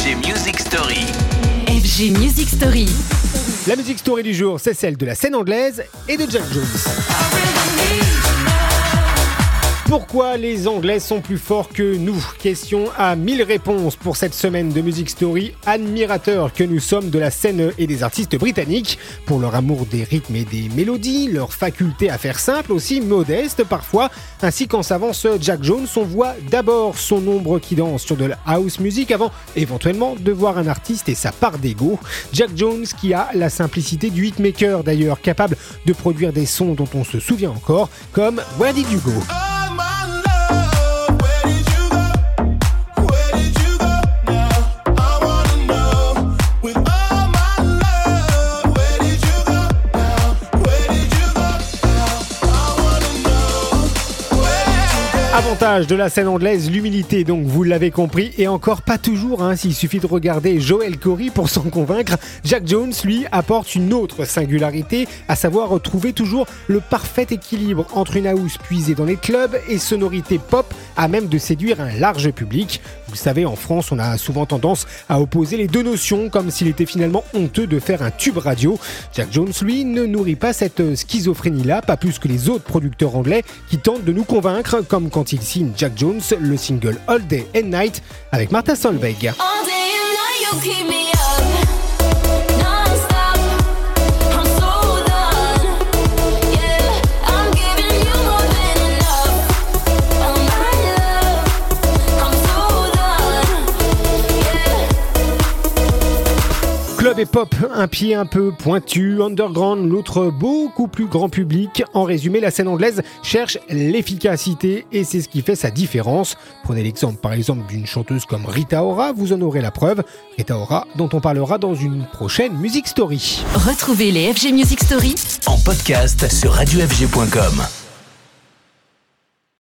FG Music Story. FG Music Story. La musique story du jour, c'est celle de la scène anglaise et de Jack Jones. Pourquoi les Anglais sont plus forts que nous? Question à mille réponses pour cette semaine de Music Story. Admirateurs que nous sommes de la scène et des artistes britanniques, pour leur amour des rythmes et des mélodies, leur faculté à faire simple, aussi modeste parfois, ainsi qu'en s'avance Jack Jones, on voit d'abord son ombre qui danse sur de la house music avant éventuellement de voir un artiste et sa part d'ego. Jack Jones qui a la simplicité du hitmaker d'ailleurs, capable de produire des sons dont on se souvient encore, comme Where Did You Go Avantage de la scène anglaise, l'humilité, donc vous l'avez compris, et encore pas toujours, hein, s'il suffit de regarder Joel Corey pour s'en convaincre. Jack Jones, lui, apporte une autre singularité, à savoir retrouver toujours le parfait équilibre entre une house puisée dans les clubs et sonorité pop à même de séduire un large public. Vous savez, en France, on a souvent tendance à opposer les deux notions, comme s'il était finalement honteux de faire un tube radio. Jack Jones, lui, ne nourrit pas cette schizophrénie-là, pas plus que les autres producteurs anglais qui tentent de nous convaincre, comme quand il signe Jack Jones le single All Day and Night avec Martha Solveig. Pop, un pied un peu pointu, underground, l'autre beaucoup plus grand public. En résumé, la scène anglaise cherche l'efficacité et c'est ce qui fait sa différence. Prenez l'exemple par exemple d'une chanteuse comme Rita Ora, vous en aurez la preuve. Rita Ora, dont on parlera dans une prochaine Music Story. Retrouvez les FG Music Story En podcast sur radiofg.com.